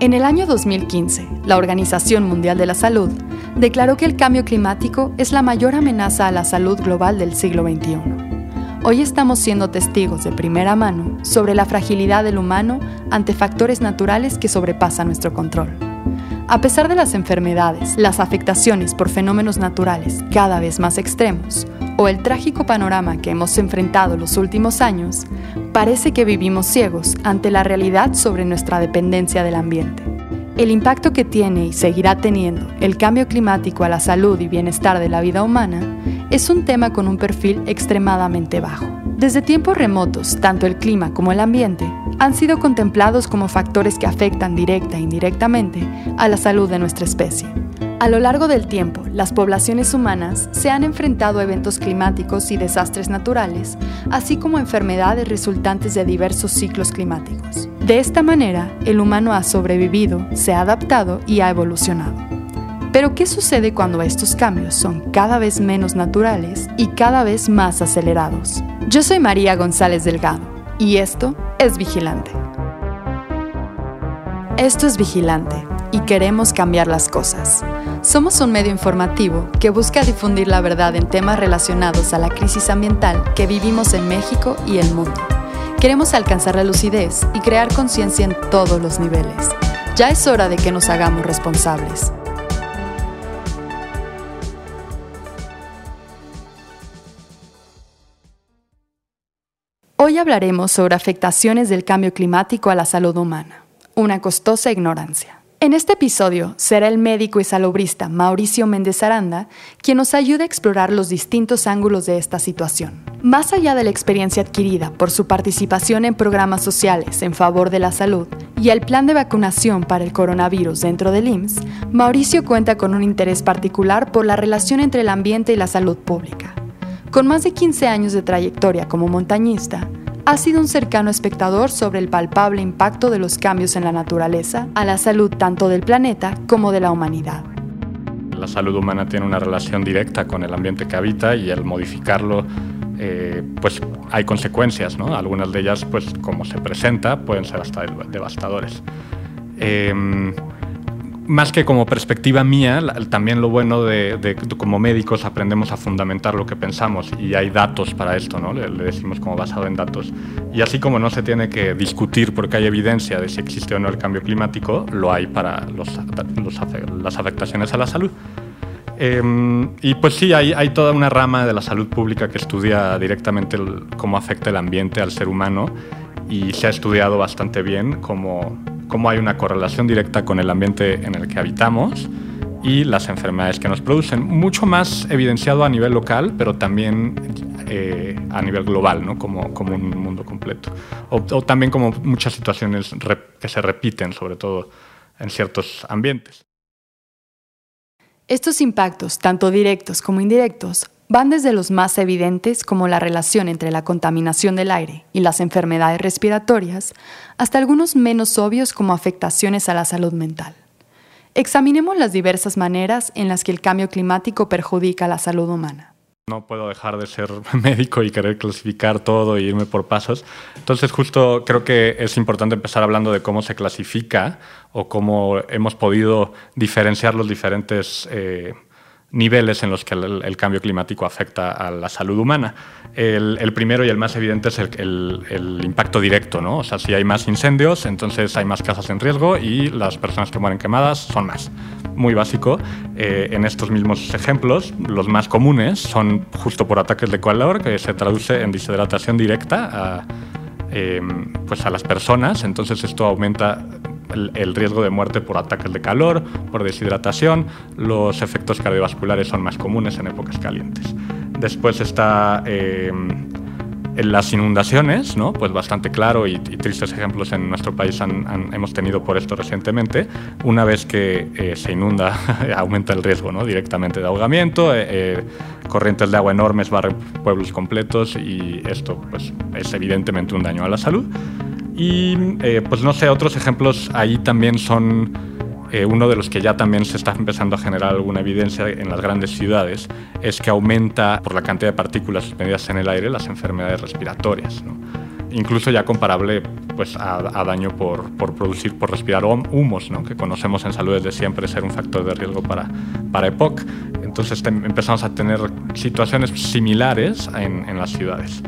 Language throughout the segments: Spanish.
En el año 2015, la Organización Mundial de la Salud declaró que el cambio climático es la mayor amenaza a la salud global del siglo XXI. Hoy estamos siendo testigos de primera mano sobre la fragilidad del humano ante factores naturales que sobrepasan nuestro control. A pesar de las enfermedades, las afectaciones por fenómenos naturales cada vez más extremos o el trágico panorama que hemos enfrentado los últimos años, parece que vivimos ciegos ante la realidad sobre nuestra dependencia del ambiente. El impacto que tiene y seguirá teniendo el cambio climático a la salud y bienestar de la vida humana es un tema con un perfil extremadamente bajo. Desde tiempos remotos, tanto el clima como el ambiente han sido contemplados como factores que afectan directa e indirectamente a la salud de nuestra especie. A lo largo del tiempo, las poblaciones humanas se han enfrentado a eventos climáticos y desastres naturales, así como enfermedades resultantes de diversos ciclos climáticos. De esta manera, el humano ha sobrevivido, se ha adaptado y ha evolucionado. Pero ¿qué sucede cuando estos cambios son cada vez menos naturales y cada vez más acelerados? Yo soy María González Delgado y esto es Vigilante. Esto es Vigilante y queremos cambiar las cosas. Somos un medio informativo que busca difundir la verdad en temas relacionados a la crisis ambiental que vivimos en México y el mundo. Queremos alcanzar la lucidez y crear conciencia en todos los niveles. Ya es hora de que nos hagamos responsables. Hoy hablaremos sobre afectaciones del cambio climático a la salud humana, una costosa ignorancia. En este episodio será el médico y salobrista Mauricio Méndez Aranda quien nos ayude a explorar los distintos ángulos de esta situación. Más allá de la experiencia adquirida por su participación en programas sociales en favor de la salud y el plan de vacunación para el coronavirus dentro del IMSS, Mauricio cuenta con un interés particular por la relación entre el ambiente y la salud pública. Con más de 15 años de trayectoria como montañista, ha sido un cercano espectador sobre el palpable impacto de los cambios en la naturaleza a la salud tanto del planeta como de la humanidad. La salud humana tiene una relación directa con el ambiente que habita y al modificarlo eh, pues hay consecuencias, ¿no? Algunas de ellas, pues como se presenta, pueden ser hasta devastadores. Em, más que como perspectiva mía, también lo bueno de, de, como médicos aprendemos a fundamentar lo que pensamos y hay datos para esto, ¿no? Le, decimos como basado en datos. Y así como no se tiene que discutir porque hay evidencia de si existe o no el cambio climático, lo hay para los, las afectaciones a la salud. Em, y pues sí, hay, hay, toda una rama de la salud pública que estudia directamente cómo afecta el ambiente al ser humano y se ha estudiado bastante bien cómo cómo hay una correlación directa con el ambiente en el que habitamos y las enfermedades que nos producen. Mucho más evidenciado a nivel local, pero también eh, a nivel global, ¿no? como, como un mundo completo. O, también como muchas situaciones que se repiten, sobre todo en ciertos ambientes. Estos impactos, tanto directos como indirectos, van desde los más evidentes como la relación entre la contaminación del aire y las enfermedades respiratorias, hasta algunos menos obvios como afectaciones a la salud mental. Examinemos las diversas maneras en las que el cambio climático perjudica la salud humana. No puedo dejar de ser médico y querer clasificar todo y irme por pasos. Entonces justo creo que es importante empezar hablando de cómo se clasifica o cómo hemos podido diferenciar los diferentes... Eh, niveles en los que el, cambio climático afecta a la salud humana. El, primero y el más evidente es el, impacto directo, ¿no? O sea, si hay más incendios, entonces hay más casas en riesgo y las personas que mueren quemadas son más. Muy básico. Eh, en estos mismos ejemplos, los más comunes son justo por ataques de calor, que se traduce en deshidratación directa a, em, pues a las personas, entonces esto aumenta el, riesgo de muerte por ataques de calor, por deshidratación, los efectos cardiovasculares son más comunes en épocas calientes. Después está eh, en las inundaciones, ¿no? pues bastante claro y, tristes ejemplos en nuestro país hemos tenido por esto recientemente. Una vez que eh, se inunda, aumenta el riesgo ¿no? directamente de ahogamiento, eh, corrientes de agua enormes barren pueblos completos y esto pues, es evidentemente un daño a la salud. Y eh, pues no sé, otros ejemplos ahí también son eh, uno de los que ya también se está empezando a generar alguna evidencia en las grandes ciudades, es que aumenta por la cantidad de partículas suspendidas en el aire las enfermedades respiratorias. Incluso ya comparable pues a, daño por, por, producir, por respirar humos, ¿no? que conocemos en salud desde siempre ser un factor de riesgo para, para EPOC. Entonces empezamos a tener situaciones similares en, en las ciudades.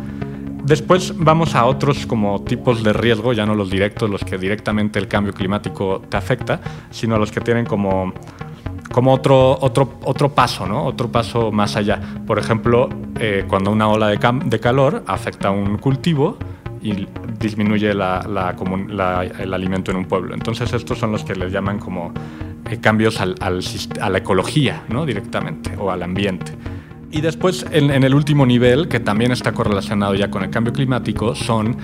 Después vamos a otros como tipos de riesgo, ya no los directos, los que directamente el cambio climático te afecta, sino los que tienen como, otro, otro, otro paso, ¿no? otro paso más allá. Por ejemplo, eh, cuando una ola de, de, calor afecta a un cultivo y disminuye el alimento en un pueblo. Entonces estos son los que les llaman como eh, cambios a la ecología ¿no? directamente o al ambiente. Y después, en, el último nivel, que también está correlacionado ya con el cambio climático, son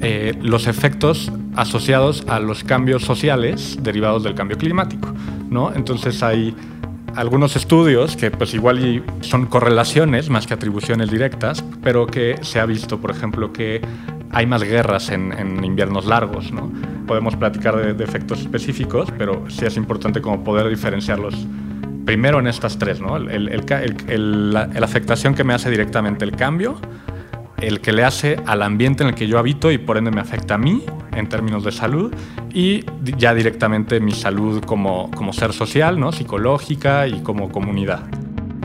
eh, los efectos asociados a los cambios sociales derivados del cambio climático. ¿no? Entonces hay algunos estudios que pues igual son correlaciones más que atribuciones directas, pero que se ha visto, por ejemplo, que hay más guerras en, inviernos largos. ¿no? Podemos platicar de, de efectos específicos, pero sí es importante como poder diferenciarlos primero en estas tres, ¿no? la, afectación que me hace directamente el cambio, el que le hace al ambiente en el que yo habito y por ende me afecta a mí en términos de salud y ya directamente mi salud como, como ser social, ¿no? psicológica y como comunidad.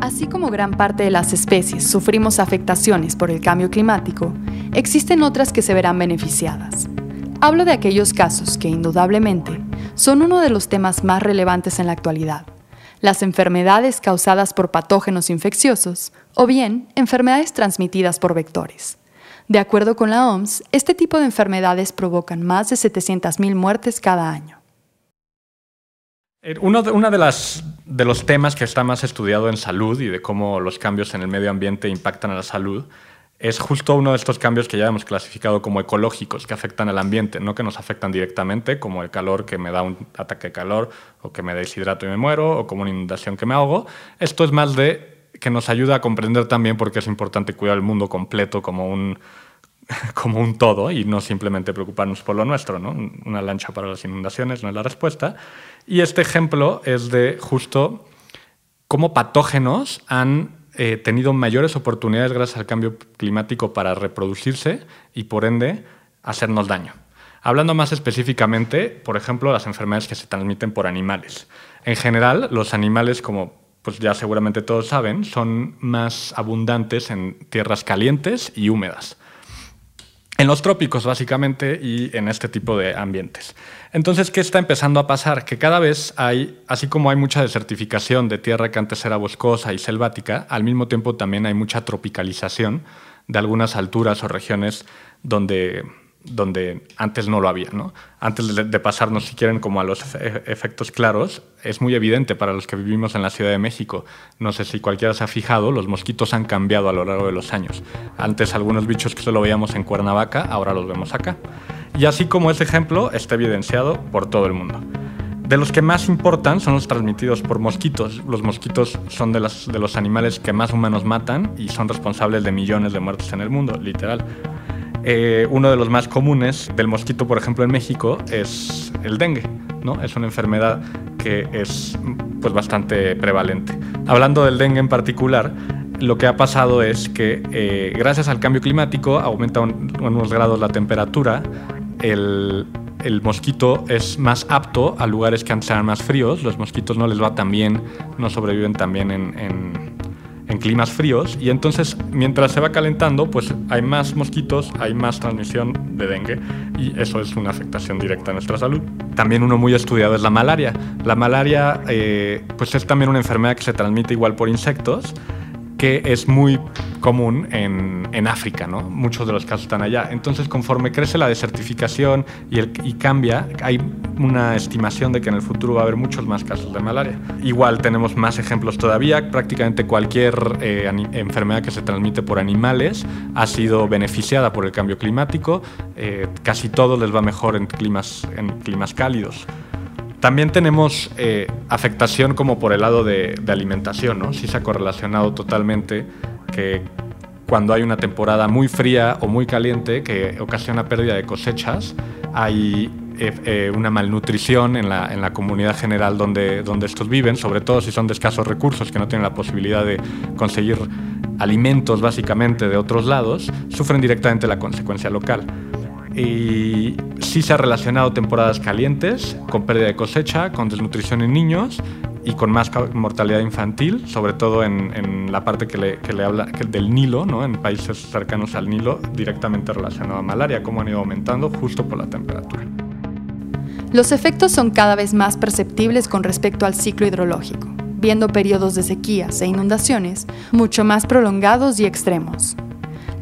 Así como gran parte de las especies sufrimos afectaciones por el cambio climático, existen otras que se verán beneficiadas. Hablo de aquellos casos que indudablemente son uno de los temas más relevantes en la actualidad las enfermedades causadas por patógenos infecciosos o bien enfermedades transmitidas por vectores. De acuerdo con la OMS, este tipo de enfermedades provocan más de 700.000 muertes cada año. Eh, uno, de, de los temas que está más estudiado en salud y de cómo los cambios en el medio ambiente impactan a la salud es justo uno de estos cambios que ya hemos clasificado como ecológicos, que afectan al ambiente, no que nos afectan directamente, como el calor que me da un ataque de calor, o que me deshidrato y me muero, o como una inundación que me ahogo. Esto es más de que nos ayuda a comprender también por qué es importante cuidar el mundo completo como un, como un todo y no simplemente preocuparnos por lo nuestro. ¿no? Una lancha para las inundaciones no es la respuesta. Y este ejemplo es de justo cómo patógenos han eh, tenido mayores oportunidades gracias al cambio climático para reproducirse y por ende hacernos daño. Hablando más específicamente, por ejemplo, las enfermedades que se transmiten por animales. En general, los animales, como pues ya seguramente todos saben, son más abundantes en tierras calientes y húmedas en los trópicos básicamente y en este tipo de ambientes. Entonces, ¿qué está empezando a pasar? Que cada vez hay, así como hay mucha desertificación de tierra que antes era boscosa y selvática, al mismo tiempo también hay mucha tropicalización de algunas alturas o regiones donde donde antes no lo había. Antes de, pasarnos, si quieren, como a los efectos claros, es muy evidente para los que vivimos en la Ciudad de México. No sé si cualquiera se ha fijado, los mosquitos han cambiado a lo largo de los años. Antes algunos bichos que solo veíamos en Cuernavaca, ahora los vemos acá. Y así como ese ejemplo está evidenciado por todo el mundo. De los que más importan son los transmitidos por mosquitos. Los mosquitos son de, de los animales que más humanos matan y son responsables de millones de muertes en el mundo, literal. Eh, uno de los más comunes del mosquito, por ejemplo, en México, es el dengue. ¿no? Es una enfermedad que es pues, bastante prevalente. Hablando del dengue en particular, lo que ha pasado es que eh, gracias al cambio climático aumenta unos grados la temperatura, el, mosquito es más apto a lugares que antes eran más fríos, los mosquitos no les va tan bien, no sobreviven tan bien en en climas fríos y entonces mientras se va calentando pues hay más mosquitos, hay más transmisión de dengue y eso es una afectación directa a nuestra salud. También uno muy estudiado es la malaria. La malaria eh, pues es también una enfermedad que se transmite igual por insectos que es muy común en, en, África, ¿no? Muchos de los casos están allá. Entonces, conforme crece la desertificación y, y cambia, hay una estimación de que en el futuro va a haber muchos más casos de malaria. Igual tenemos más ejemplos todavía. Prácticamente cualquier eh, enfermedad que se transmite por animales ha sido beneficiada por el cambio climático. Eh, casi todo les va mejor en climas, en climas cálidos. También tenemos eh, afectación como por el lado de, alimentación, ¿no? Sí se ha correlacionado totalmente que cuando hay una temporada muy fría o muy caliente que ocasiona pérdida de cosechas, hay eh, eh, una malnutrición en la, en la, comunidad general donde, donde estos viven, sobre todo si son de escasos recursos, que no tienen la posibilidad de conseguir alimentos básicamente de otros lados, sufren directamente la consecuencia local. Y sí se ha relacionado temporadas calientes con pérdida de cosecha, con desnutrición en niños y con más mortalidad infantil, sobre todo en, la parte que le, habla del Nilo, ¿no? en países cercanos al Nilo, directamente relacionado a malaria, cómo han ido aumentando justo por la temperatura. Los efectos son cada vez más perceptibles con respecto al ciclo hidrológico, viendo periodos de sequías e inundaciones mucho más prolongados y extremos.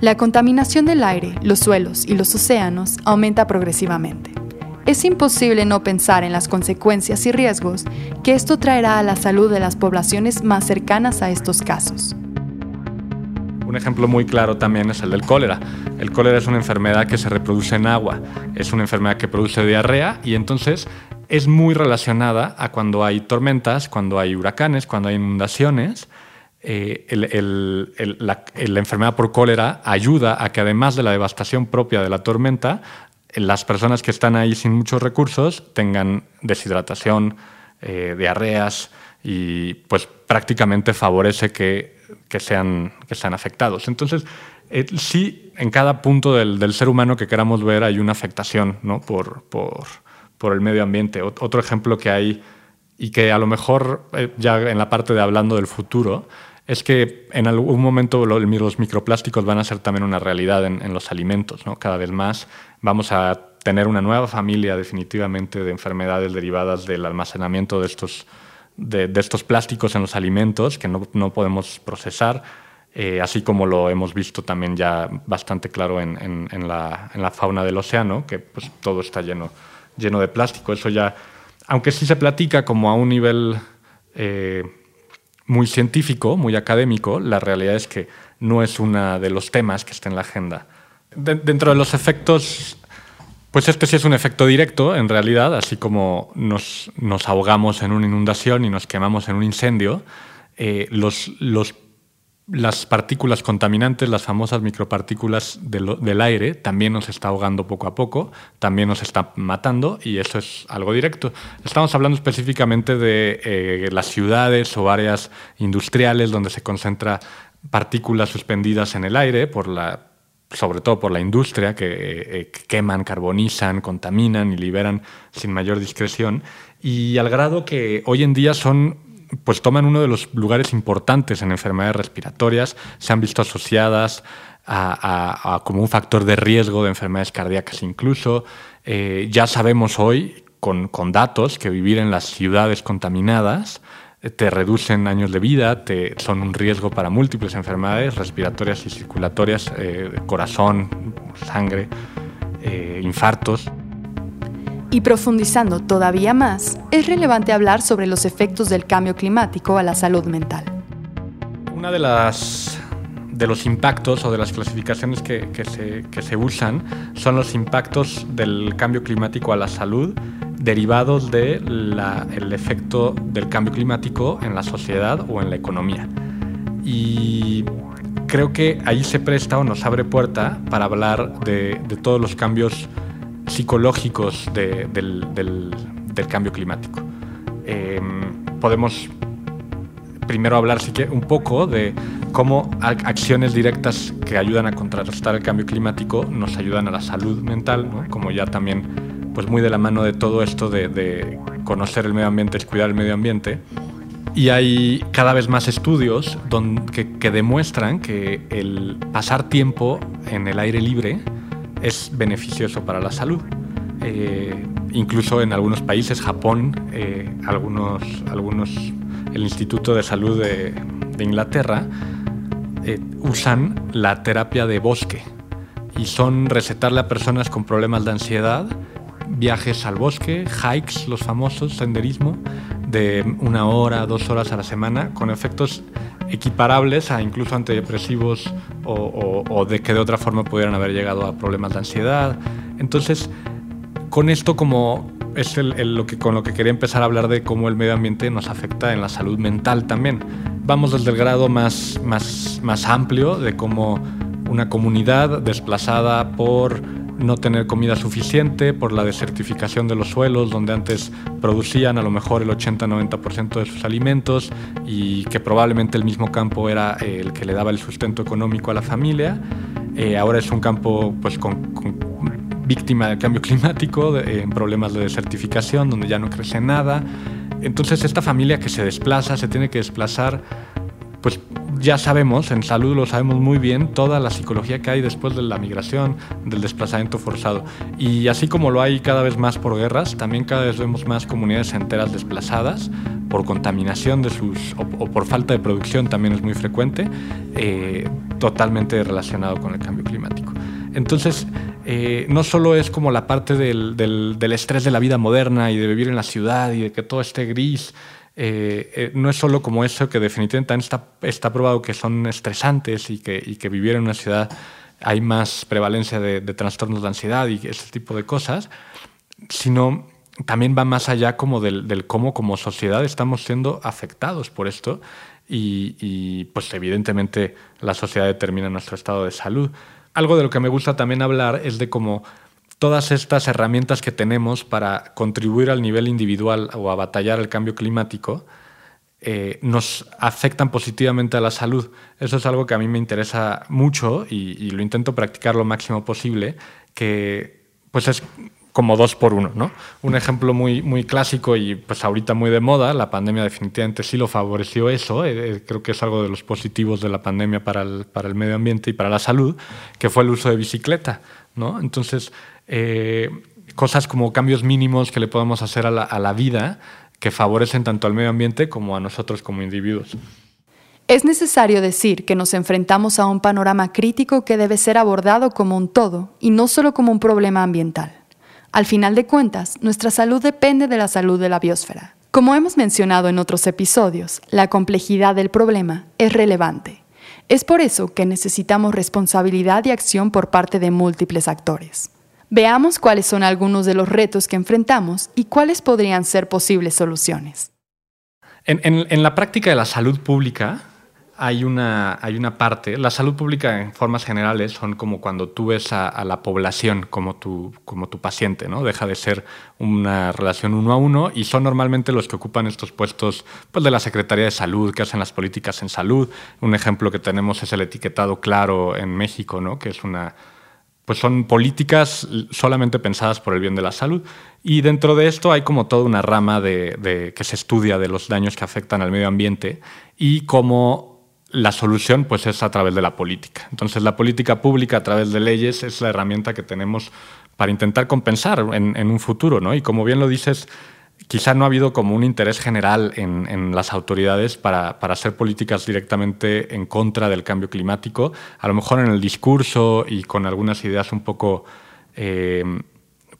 La contaminación del aire, los suelos y los océanos aumenta progresivamente es imposible no pensar en las consecuencias y riesgos que esto traerá a la salud de las poblaciones más cercanas a estos casos. Un ejemplo muy claro también es el del cólera. El cólera es una enfermedad que se reproduce en agua, es una enfermedad que produce diarrea y entonces es muy relacionada a cuando hay tormentas, cuando hay huracanes, cuando hay inundaciones. Eh, la, enfermedad por cólera ayuda a que además de la devastación propia de la tormenta, las personas que están ahí sin muchos recursos tengan deshidratación, eh, diarreas y pues prácticamente favorece que, sean, que sean afectados. Entonces, eh, sí, en cada punto del, ser humano que queramos ver hay una afectación ¿no? por, por, el medio ambiente. Otro ejemplo que hay y que a lo mejor eh, ya en la parte de hablando del futuro, es que en algún momento los microplásticos van a ser también una realidad en, los alimentos. ¿no? Cada vez más vamos a tener una nueva familia definitivamente de enfermedades derivadas del almacenamiento de estos, de, estos plásticos en los alimentos que no, no podemos procesar, eh, así como lo hemos visto también ya bastante claro en, en, la, en la, fauna del océano, que pues, todo está lleno, lleno de plástico. Eso ya, aunque sí se platica como a un nivel... Eh, muy científico, muy académico, la realidad es que no es uno de los temas que está en la agenda. dentro de los efectos, pues este sí es un efecto directo, en realidad, así como nos, ahogamos en una inundación y nos quemamos en un incendio, eh, las partículas contaminantes, las famosas micropartículas del, aire, también nos está ahogando poco a poco, también nos está matando y eso es algo directo. Estamos hablando específicamente de eh, las ciudades o áreas industriales donde se concentra partículas suspendidas en el aire, por la, sobre todo por la industria, que, eh, que queman, carbonizan, contaminan y liberan sin mayor discreción. Y al grado que hoy en día son pues toman uno de los lugares importantes en enfermedades respiratorias, se han visto asociadas a, como un factor de riesgo de enfermedades cardíacas incluso. Eh, ya sabemos hoy con, datos que vivir en las ciudades contaminadas eh, te reducen años de vida, te, son un riesgo para múltiples enfermedades respiratorias y circulatorias, eh, corazón, sangre, infartos. Y profundizando todavía más, es relevante hablar sobre los efectos del cambio climático a la salud mental. Una de las de los impactos o de las clasificaciones que, se, se, usan son los impactos del cambio climático a la salud derivados del el efecto del cambio climático en la sociedad o en la economía. Y creo que ahí se presta o nos abre puerta para hablar de, de todos los cambios psicológicos del, cambio climático. Em, podemos primero hablar un poco de cómo acciones directas que ayudan a contrarrestar el cambio climático nos ayudan a la salud mental, como ya también pues muy de la mano de todo esto de, conocer el medio ambiente es cuidar el medio ambiente. Y hay cada vez más estudios que demuestran que el pasar tiempo en el aire libre es beneficioso para la salud. Eh, incluso en algunos países, Japón, eh, algunos, algunos, el Instituto de Salud de, Inglaterra, eh, usan la terapia de bosque y son recetarle a personas con problemas de ansiedad viajes al bosque, hikes, los famosos, senderismo, de una hora, dos horas a la semana, con efectos equiparables a incluso antidepresivos o, de que de otra forma pudieran haber llegado a problemas de ansiedad. Entonces, con esto como es lo que, con lo que quería empezar a hablar de cómo el medio ambiente nos afecta en la salud mental también. Vamos desde el grado más, más, más amplio de cómo una comunidad desplazada por no tener comida suficiente, por la desertificación de los suelos, donde antes producían a lo mejor el 80-90% de sus alimentos y que probablemente el mismo campo era el que le daba el sustento económico a la familia. Eh, ahora es un campo pues, con, víctima del cambio climático, en problemas de desertificación, donde ya no crece nada. Entonces esta familia que se desplaza, se tiene que desplazar, pues ya sabemos, en salud lo sabemos muy bien, toda la psicología que hay después de la migración, del desplazamiento forzado. Y así como lo hay cada vez más por guerras, también cada vez vemos más comunidades enteras desplazadas por contaminación de sus, o, por falta de producción también es muy frecuente, eh, totalmente relacionado con el cambio climático. Entonces, eh, no solo es como la parte del, del, estrés de la vida moderna y de vivir en la ciudad y de que todo esté gris, eh, eh, no es solo como eso que definitivamente está, está probado que son estresantes y que, y que, vivir en una ciudad hay más prevalencia de, trastornos de ansiedad y ese tipo de cosas, sino también va más allá como del, cómo como sociedad estamos siendo afectados por esto y, y, pues evidentemente la sociedad determina nuestro estado de salud. Algo de lo que me gusta también hablar es de cómo todas estas herramientas que tenemos para contribuir al nivel individual o a batallar el cambio climático eh, nos afectan positivamente a la salud. Eso es algo que a mí me interesa mucho y, lo intento practicar lo máximo posible, que pues es como dos por uno. ¿no? Un ejemplo muy, muy clásico y pues ahorita muy de moda, la pandemia definitivamente sí lo favoreció eso, eh, eh, creo que es algo de los positivos de la pandemia para el, para el medio ambiente y para la salud, que fue el uso de bicicleta. ¿no? Entonces, eh, cosas como cambios mínimos que le podemos hacer a la, vida que favorecen tanto al medio ambiente como a nosotros como individuos. Es necesario decir que nos enfrentamos a un panorama crítico que debe ser abordado como un todo y no solo como un problema ambiental. Al final de cuentas, nuestra salud depende de la salud de la biosfera. Como hemos mencionado en otros episodios, la complejidad del problema es relevante. Es por eso que necesitamos responsabilidad y acción por parte de múltiples actores. Veamos cuáles son algunos de los retos que enfrentamos y cuáles podrían ser posibles soluciones. En, la práctica de la salud pública hay una, hay una, parte, la salud pública en formas generales son como cuando tú ves a, la población como tu, como tu paciente, ¿no? Deja de ser una relación uno a uno y son normalmente los que ocupan estos puestos pues, de la Secretaría de Salud, que hacen las políticas en salud. Un ejemplo que tenemos es el etiquetado claro en México, ¿no? Que es una pues son políticas solamente pensadas por el bien de la salud. Y dentro de esto hay como toda una rama de, que se estudia de los daños que afectan al medio ambiente y cómo la solución pues es a través de la política. Entonces la política pública a través de leyes es la herramienta que tenemos para intentar compensar en, un futuro. ¿no? Y como bien lo dices, quizá no ha habido como un interés general en, las autoridades para, hacer políticas directamente en contra del cambio climático. A lo mejor en el discurso y con algunas ideas un poco eh,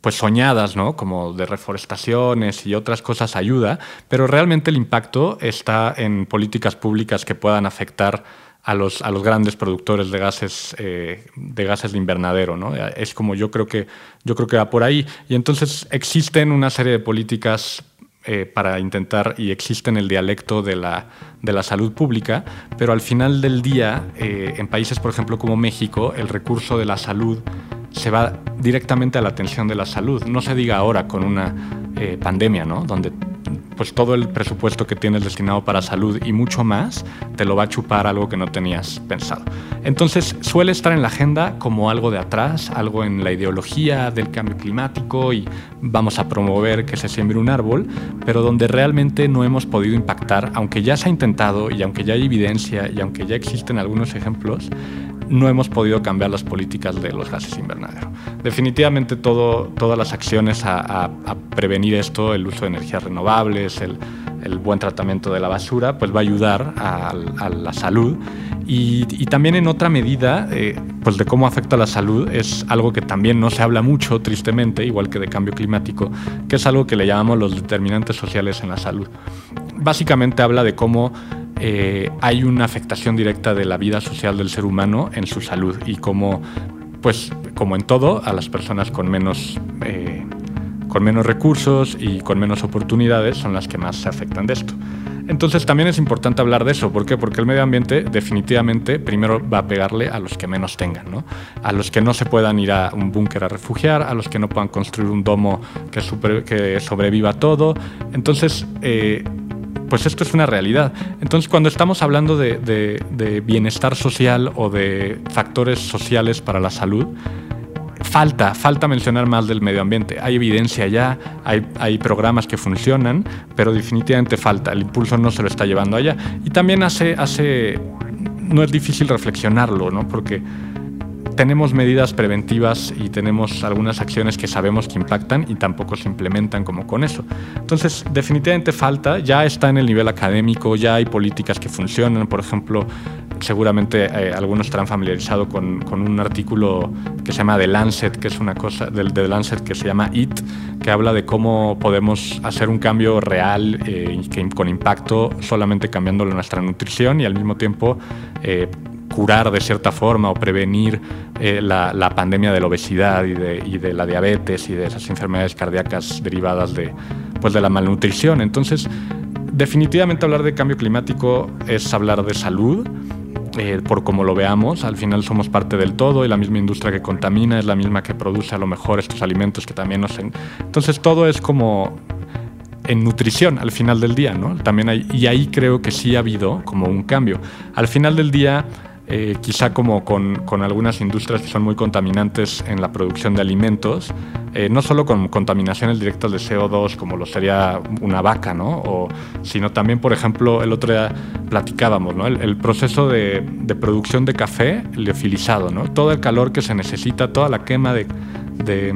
pues soñadas, ¿no? como de reforestaciones y otras cosas ayuda, pero realmente el impacto está en políticas públicas que puedan afectar a los, a los grandes productores de gases, eh, de gases de invernadero. ¿no? Es como yo creo, que, yo creo que va por ahí. Y entonces existen una serie de políticas eh, para intentar, y existen el dialecto de la, de la salud pública, pero al final del día, eh, en países, por ejemplo, como México, el recurso de la salud se va directamente a la atención de la salud. No se diga ahora con una pandemia, ¿no? donde pues todo el presupuesto que tienes destinado para salud y mucho más te lo va a chupar algo que no tenías pensado. Entonces suele estar en la agenda como algo de atrás, algo en la ideología del cambio climático y vamos a promover que se siembre un árbol, pero donde realmente no hemos podido impactar, aunque ya se ha intentado y aunque ya hay evidencia y aunque ya existen algunos ejemplos, no hemos podido cambiar las políticas de los gases invernadero. Definitivamente todo, todas las acciones a, prevenir esto, el uso de energías renovables, el, buen tratamiento de la basura, pues va a ayudar a, la salud. Y, también en otra medida, eh, pues de cómo afecta la salud, es algo que también no se habla mucho, tristemente, igual que de cambio climático, que es algo que le llamamos los determinantes sociales en la salud. Básicamente habla de cómo eh, hay una afectación directa de la vida social del ser humano en su salud y como, pues, como en todo, a las personas con menos, eh, con menos recursos y con menos oportunidades son las que más se afectan de esto. Entonces también es importante hablar de eso. ¿Por qué? Porque el medio ambiente definitivamente primero va a pegarle a los que menos tengan, ¿no? A los que no se puedan ir a un búnker a refugiar, a los que no puedan construir un domo que, que sobreviva todo. Entonces, eh, pues esto es una realidad. Entonces, cuando estamos hablando de, bienestar social o de factores sociales para la salud, falta, falta mencionar más del medio ambiente. Hay evidencia ya, hay, hay, programas que funcionan, pero definitivamente falta. El impulso no se lo está llevando allá. Y también hace, hace no es difícil reflexionarlo, ¿no? Porque tenemos medidas preventivas y tenemos algunas acciones que sabemos que impactan y tampoco se implementan como con eso. Entonces, definitivamente falta, ya está en el nivel académico, ya hay políticas que funcionan, por ejemplo, seguramente eh, algunos estarán familiarizados con, con, un artículo que se llama The Lancet, que es una cosa del The Lancet que se llama IT, que habla de cómo podemos hacer un cambio real eh, que, con impacto solamente cambiando nuestra nutrición y al mismo tiempo eh, curar de cierta forma o prevenir eh, la, pandemia de la obesidad y de, la diabetes y de esas enfermedades cardíacas derivadas de, pues de la malnutrición. Entonces, definitivamente hablar de cambio climático es hablar de salud. Eh, por como lo veamos, al final somos parte del todo y la misma industria que contamina es la misma que produce a lo mejor estos alimentos que también nos... Entonces todo es como en nutrición al final del día, ¿no? También hay, y ahí creo que sí ha habido como un cambio. Al final del día eh, quizá como con, algunas industrias que son muy contaminantes en la producción de alimentos, eh, no solo con contaminaciones directas de CO2 como lo sería una vaca, ¿no? sino también, por ejemplo, el otro día platicábamos, ¿no? el, proceso de, producción de café leofilizado, ¿no? todo el calor que se necesita, toda la quema de de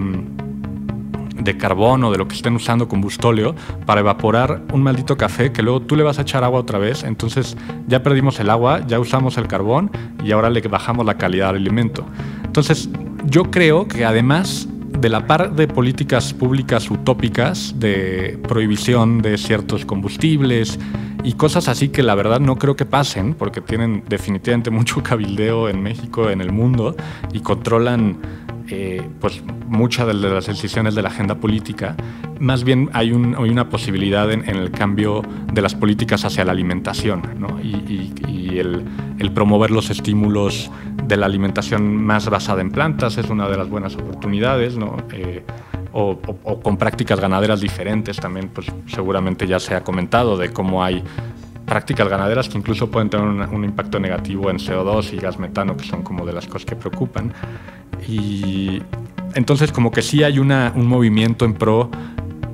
carbón o de lo que estén usando combustóleo para evaporar un maldito café que luego tú le vas a echar agua otra vez. Entonces ya perdimos el agua, ya usamos el carbón y ahora le bajamos la calidad del alimento. Entonces yo creo que además de la par de políticas públicas utópicas de prohibición de ciertos combustibles y cosas así que la verdad no creo que pasen porque tienen definitivamente mucho cabildeo en México, en el mundo y controlan eh, pues muchas de las decisiones de la agenda política, más bien hay, una posibilidad en, el cambio de las políticas hacia la alimentación y, el, promover los estímulos de la alimentación más basada en plantas es una de las buenas oportunidades. Eh, o, con prácticas ganaderas diferentes también, pues seguramente ya se ha comentado de cómo hay prácticas ganaderas que incluso pueden tener un impacto negativo en CO2 y gas metano, que son como de las cosas que preocupan. Y entonces como que sí hay una, un movimiento en pro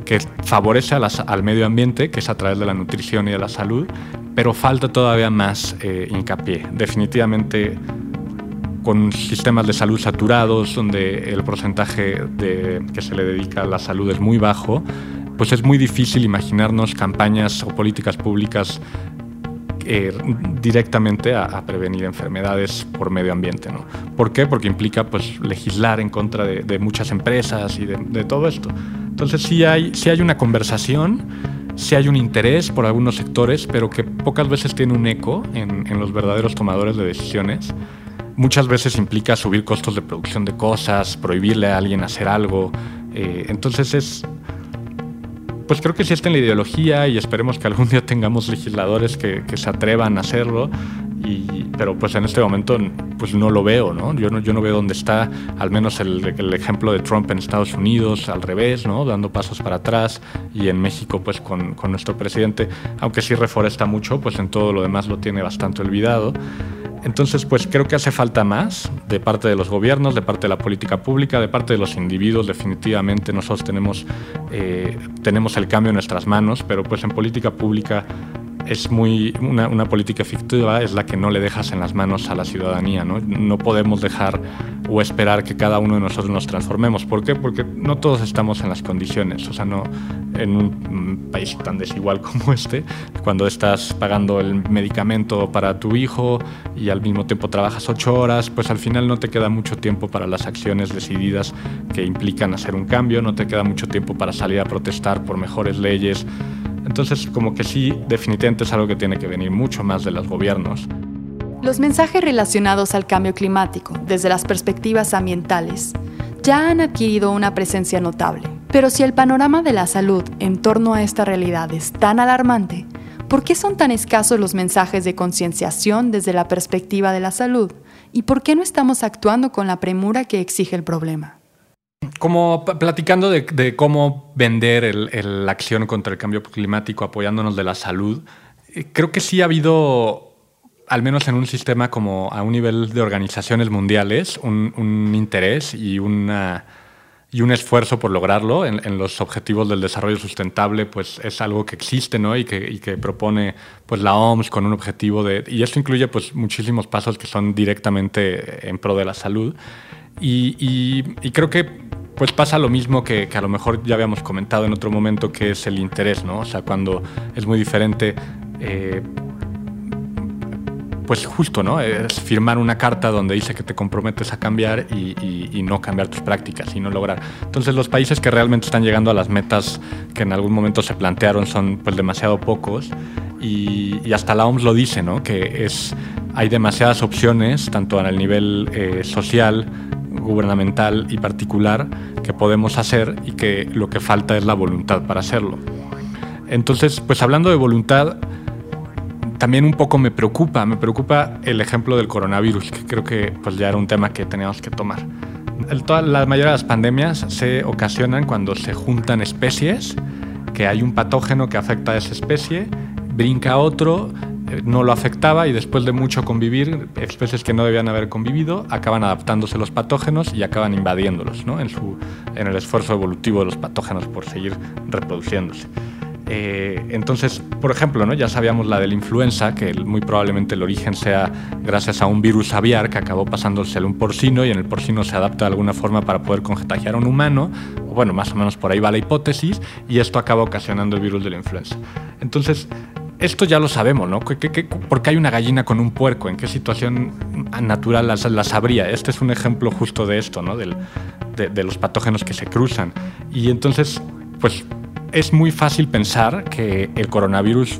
que favorece al medio ambiente, que es a través de la nutrición y de la salud, pero falta todavía más eh, hincapié. Definitivamente con sistemas de salud saturados, donde el porcentaje de, que se le dedica a la salud es muy bajo, pues es muy difícil imaginarnos campañas o políticas públicas eh, directamente a, prevenir enfermedades por medio ambiente. ¿no? ¿Por qué? Porque implica pues, legislar en contra de, muchas empresas y de, todo esto. Entonces sí hay, sí hay una conversación, sí hay un interés por algunos sectores, pero que pocas veces tiene un eco en, los verdaderos tomadores de decisiones. Muchas veces implica subir costos de producción de cosas, prohibirle a alguien hacer algo. Eh, entonces es, pues creo que sí está en la ideología y esperemos que algún día tengamos legisladores que, se atrevan a hacerlo. Y, pero pues en este momento pues no lo veo, ¿no? Yo no, yo no veo dónde está, al menos el, el, ejemplo de Trump en Estados Unidos, al revés, ¿no? Dando pasos para atrás y en México pues con, con nuestro presidente, aunque sí reforesta mucho, pues en todo lo demás lo tiene bastante olvidado. Entonces, pues creo que hace falta más de parte de los gobiernos, de parte de la política pública, de parte de los individuos. Definitivamente nosotros tenemos, eh, tenemos el cambio en nuestras manos, pero pues en política pública es muy una, política efectiva es la que no le dejas en las manos a la ciudadanía. ¿no? no podemos dejar o esperar que cada uno de nosotros nos transformemos. ¿Por qué? Porque no todos estamos en las condiciones. O sea, no en un país tan desigual como este, cuando estás pagando el medicamento para tu hijo y al mismo tiempo trabajas ocho horas, pues al final no te queda mucho tiempo para las acciones decididas que implican hacer un cambio, no te queda mucho tiempo para salir a protestar por mejores leyes entonces, como que sí, definitivamente es algo que tiene que venir mucho más de los gobiernos. Los mensajes relacionados al cambio climático, desde las perspectivas ambientales, ya han adquirido una presencia notable. Pero si el panorama de la salud en torno a esta realidad es tan alarmante, ¿por qué son tan escasos los mensajes de concienciación desde la perspectiva de la salud? ¿Y por qué no estamos actuando con la premura que exige el problema? como platicando de, cómo vender la acción contra el cambio climático apoyándonos de la salud, creo que sí ha habido al menos en un sistema como a un nivel de organizaciones mundiales, un, interés y una y un esfuerzo por lograrlo en, los objetivos del desarrollo sustentable, pues es algo que existe, ¿no? Y que, que, propone pues la OMS con un objetivo de... Y esto incluye pues muchísimos pasos que son directamente en pro de la salud. Y, y, creo que pues pasa lo mismo que, que, a lo mejor ya habíamos comentado en otro momento, que es el interés, ¿no? O sea, cuando es muy diferente... Eh, pues justo, ¿no? Es firmar una carta donde dice que te comprometes a cambiar y, no cambiar tus prácticas y no lograr. Entonces los países que realmente están llegando a las metas que en algún momento se plantearon son pues demasiado pocos y, hasta la OMS lo dice, ¿no? Que es, hay demasiadas opciones, tanto a nivel eh, social, gubernamental y particular, que podemos hacer y que lo que falta es la voluntad para hacerlo. Entonces, pues hablando de voluntad, también un poco me preocupa, me preocupa el ejemplo del coronavirus, que creo que pues ya era un tema que teníamos que tomar. la mayoría de las pandemias se ocasionan cuando se juntan especies, que hay un patógeno que afecta a esa especie, brinca a otro, eh, no lo afectaba y después de mucho convivir, especies que no debían haber convivido acaban adaptándose los patógenos y acaban invadiéndolos ¿no? en, su, en el esfuerzo evolutivo de los patógenos por seguir reproduciéndose. Eh, entonces, por ejemplo, ¿no? ya sabíamos la de la influenza, que muy probablemente el origen sea gracias a un virus aviar que acabó pasándose a un porcino y en el porcino se adapta de alguna forma para poder contagiar a un humano. Bueno, más o menos por ahí va la hipótesis y esto acaba ocasionando el virus de la influenza. Entonces, esto ya lo sabemos, ¿no? ¿Qué, qué, por qué hay una gallina con un puerco? ¿En qué situación natural la, sabría? Este es un ejemplo justo de esto, ¿no? de, de los patógenos que se cruzan. Y entonces, pues es muy fácil pensar que el coronavirus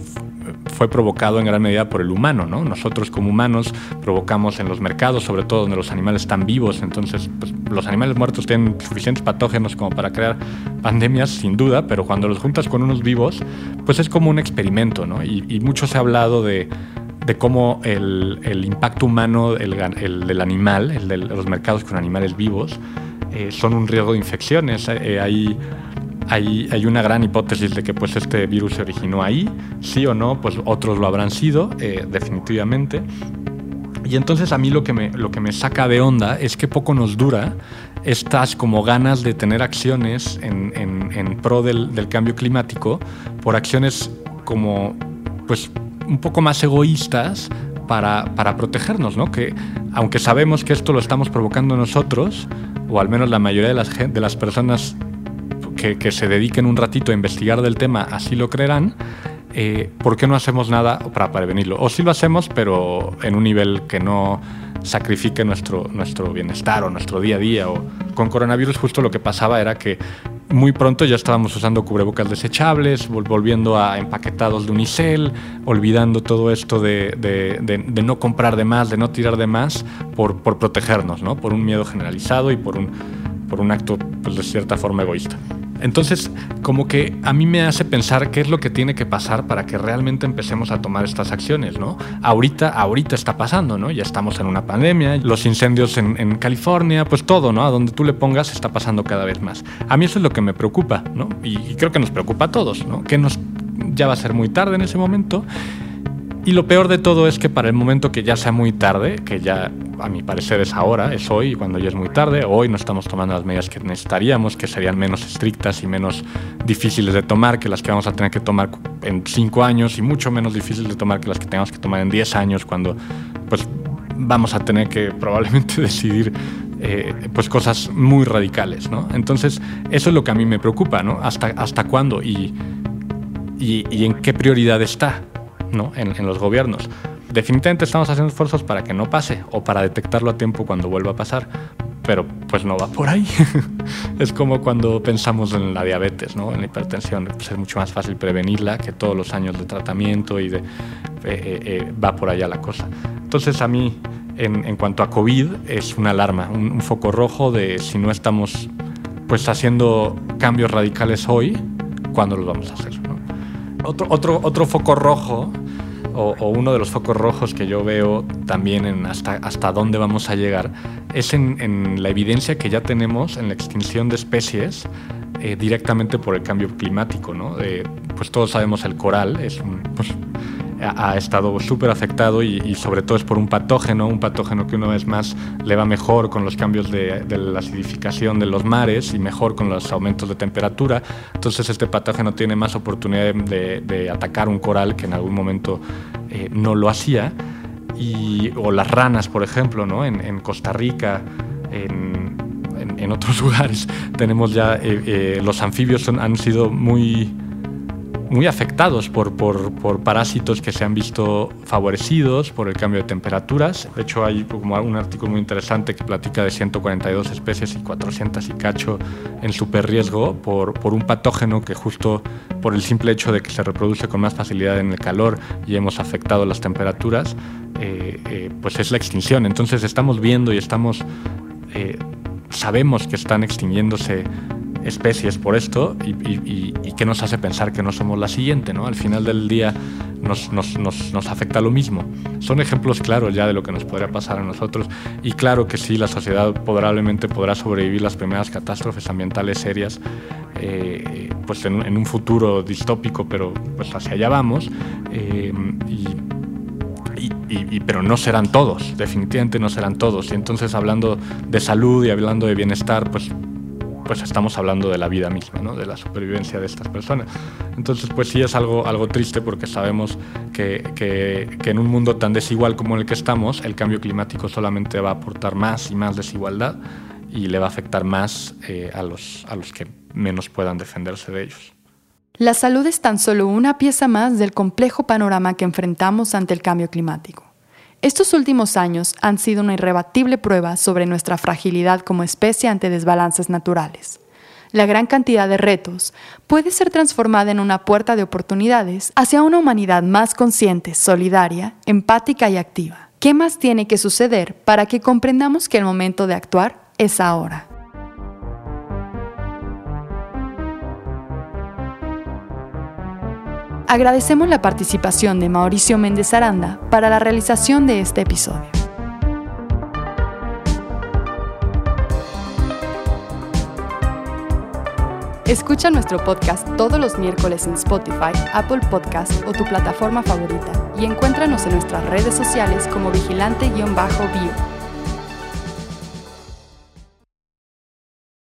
fue provocado en gran medida por el humano, ¿no? Nosotros como humanos provocamos en los mercados, sobre todo donde los animales están vivos, entonces pues, los animales muertos tienen suficientes patógenos como para crear pandemias, sin duda, pero cuando los juntas con unos vivos, pues es como un experimento, ¿no? Y, mucho se ha hablado de, cómo el, impacto humano, el, del animal, el de los mercados con animales vivos, eh, son un riesgo de infecciones. Eh, hay hay, hay, una gran hipótesis de que pues, este virus se originó ahí, sí o no, pues otros lo habrán sido, eh, definitivamente. Y entonces a mí lo que, me, lo que me saca de onda es que poco nos dura estas como ganas de tener acciones en, en, en pro del, del, cambio climático por acciones como pues un poco más egoístas para, para protegernos, ¿no? Que aunque sabemos que esto lo estamos provocando nosotros, o al menos la mayoría de las, de las personas que, se dediquen un ratito a investigar del tema, así lo creerán, eh, ¿por qué no hacemos nada para prevenirlo? O sí lo hacemos, pero en un nivel que no sacrifique nuestro, nuestro bienestar o nuestro día a día. O con coronavirus justo lo que pasaba era que muy pronto ya estábamos usando cubrebocas desechables, volviendo a empaquetados de unicel, olvidando todo esto de, de, no comprar de más, de no tirar de más, por, por protegernos, ¿no? por un miedo generalizado y por un, por un acto pues, de cierta forma egoísta. Entonces, como que a mí me hace pensar qué es lo que tiene que pasar para que realmente empecemos a tomar estas acciones, ¿no? Ahorita, ahorita está pasando, ¿no? Ya estamos en una pandemia, los incendios en, California, pues todo, ¿no? A donde tú le pongas está pasando cada vez más. A mí eso es lo que me preocupa, ¿no? Y, y creo que nos preocupa a todos, ¿no? Que nos, ya va a ser muy tarde en ese momento. Y lo peor de todo es que para el momento que ya sea muy tarde, que ya a mi parecer es ahora, es hoy, cuando ya es muy tarde. Hoy no estamos tomando las medidas que necesitaríamos, que serían menos estrictas y menos difíciles de tomar que las que vamos a tener que tomar en cinco años y mucho menos difíciles de tomar que las que tengamos que tomar en diez años, cuando pues vamos a tener que probablemente decidir eh, pues cosas muy radicales, ¿no? Entonces, eso es lo que a mí me preocupa, ¿no? ¿Hasta, hasta cuándo y, y, en qué prioridad está, ¿no? En, los gobiernos definitivamente estamos haciendo esfuerzos para que no pase o para detectarlo a tiempo cuando vuelva a pasar, pero pues no va por ahí. es como cuando pensamos en la diabetes, ¿no? en la hipertensión, pues es mucho más fácil prevenirla que todos los años de tratamiento y de, eh, eh, eh, va por allá la cosa. Entonces a mí, en, cuanto a COVID, es una alarma, un, foco rojo de si no estamos pues haciendo cambios radicales hoy, ¿cuándo los vamos a hacer? Otro, otro, otro foco rojo o, uno de los focos rojos que yo veo también en hasta, hasta dónde vamos a llegar es en, la evidencia que ya tenemos en la extinción de especies eh, directamente por el cambio climático. ¿no? pues todos sabemos el coral, es un, pues, ha, estado súper afectado y, sobre todo es por un patógeno, un patógeno que una vez más le va mejor con los cambios de, la acidificación de los mares y mejor con los aumentos de temperatura. Entonces este patógeno tiene más oportunidad de, atacar un coral que en algún momento eh, no lo hacía. Y, o las ranas, por ejemplo, ¿no? en, Costa Rica, en, en, otros lugares tenemos ya, eh, eh, los anfibios han sido muy muy afectados por, por, por, parásitos que se han visto favorecidos por el cambio de temperaturas. De hecho, hay como un artículo muy interesante que platica de 142 especies y 400 y cacho en super riesgo por, por un patógeno que justo por el simple hecho de que se reproduce con más facilidad en el calor y hemos afectado las temperaturas, eh, eh, pues es la extinción. Entonces estamos viendo y estamos... Eh, sabemos que están extinguiéndose especies por esto y, que nos hace pensar que no somos la siguiente, ¿no? Al final del día nos, nos, nos, nos, afecta lo mismo. Son ejemplos claros ya de lo que nos podría pasar a nosotros y claro que sí, la sociedad probablemente podrá sobrevivir las primeras catástrofes ambientales serias eh, pues en, un futuro distópico, pero pues hacia allá vamos eh, y, pero no serán todos, definitivamente no serán todos. Y entonces hablando de salud y hablando de bienestar, pues pues estamos hablando de la vida misma, ¿no? de la supervivencia de estas personas. Entonces, pues sí es algo, algo triste porque sabemos que, que, en un mundo tan desigual como el que estamos, el cambio climático solamente va a aportar más y más desigualdad y le va a afectar más eh, a, los, a los que menos puedan defenderse de ellos. La salud es tan solo una pieza más del complejo panorama que enfrentamos ante el cambio climático. Estos últimos años han sido una irrebatible prueba sobre nuestra fragilidad como especie ante desbalances naturales. La gran cantidad de retos puede ser transformada en una puerta de oportunidades hacia una humanidad más consciente, solidaria, empática y activa. ¿Qué más tiene que suceder para que comprendamos que el momento de actuar es ahora? Agradecemos la participación de Mauricio Méndez Aranda para la realización de este episodio. Escucha nuestro podcast todos los miércoles en Spotify, Apple Podcast o tu plataforma favorita y encuéntranos en nuestras redes sociales como vigilante-bio.